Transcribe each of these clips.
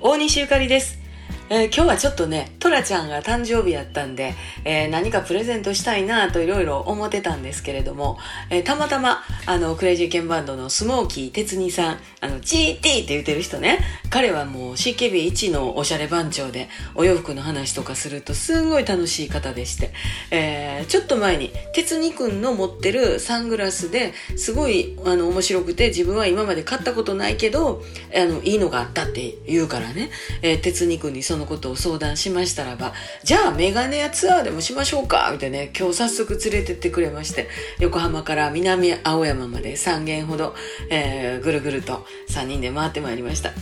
大西ゆかりです。えー今日はちょっとね、トラちゃんが誕生日やったんで、えー何かプレゼントしたいなといろいろ思ってたんですけれども、えーたまたま、あの、クレイジーケンバンドのスモーキー哲二さん、あの、GT って言ってる人ね、彼はもう CKB1 のおしゃれ番長で、お洋服の話とかするとすんごい楽しい方でして、えちょっと前に、哲二くんの持ってるサングラスですごい、あの、面白くて、自分は今まで買ったことないけど、あの、いいのがあったって言うからね、えー、哲二くんにそののことを相談しましたらば、じゃあメガネ屋ツアーでもしましょうかみたいなね、今日早速連れてってくれまして、横浜から南青山まで3軒ほど、えーぐるぐると3人で回ってまいりました。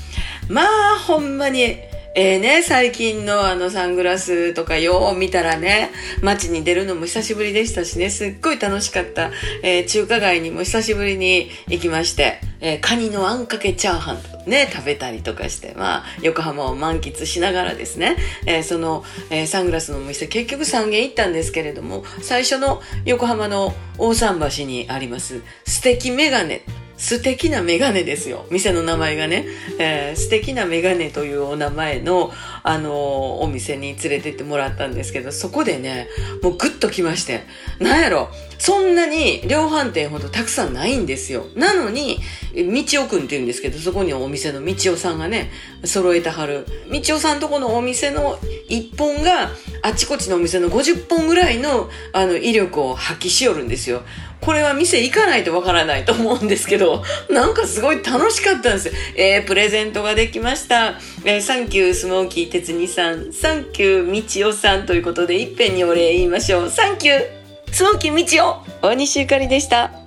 まあ、ほんまに、ええね、最近のあのサングラスとかよう見たらね、街に出るのも久しぶりでしたしね、すっごい楽しかった。えー中華街にも久しぶりに行きまして、えーカニのあんかけチャーハンね、食べたりとかして、まあ、横浜を満喫しながらですね、えその、えサングラスのお店、結局3軒行ったんですけれども、最初の横浜の大桟橋にあります、素敵メガネ。素敵なメガネですよ。店の名前がね。えー素敵なメガネというお名前の、あのーお店に連れてってもらったんですけど、そこでね、もうグッと来まして。なんやろ、そんなに量販店ほどたくさんないんですよ。なのに、道夫くんって言うんですけど、そこにお店の道夫さんがね、揃えたはる。道夫さんとこのお店の1本が、あちこちのお店の50本ぐらいの、あの、威力を発揮しよるんですよ。これは店行かないとわからないと思うんですけど、なんかすごい楽しかったんですよ。えー、プレゼントができました。えーサンキュースモーキー哲二さん、サンキュー道夫さんということで、いっぺんにお礼言いましょう。サンキュースモーキー道夫大西ゆかりでした。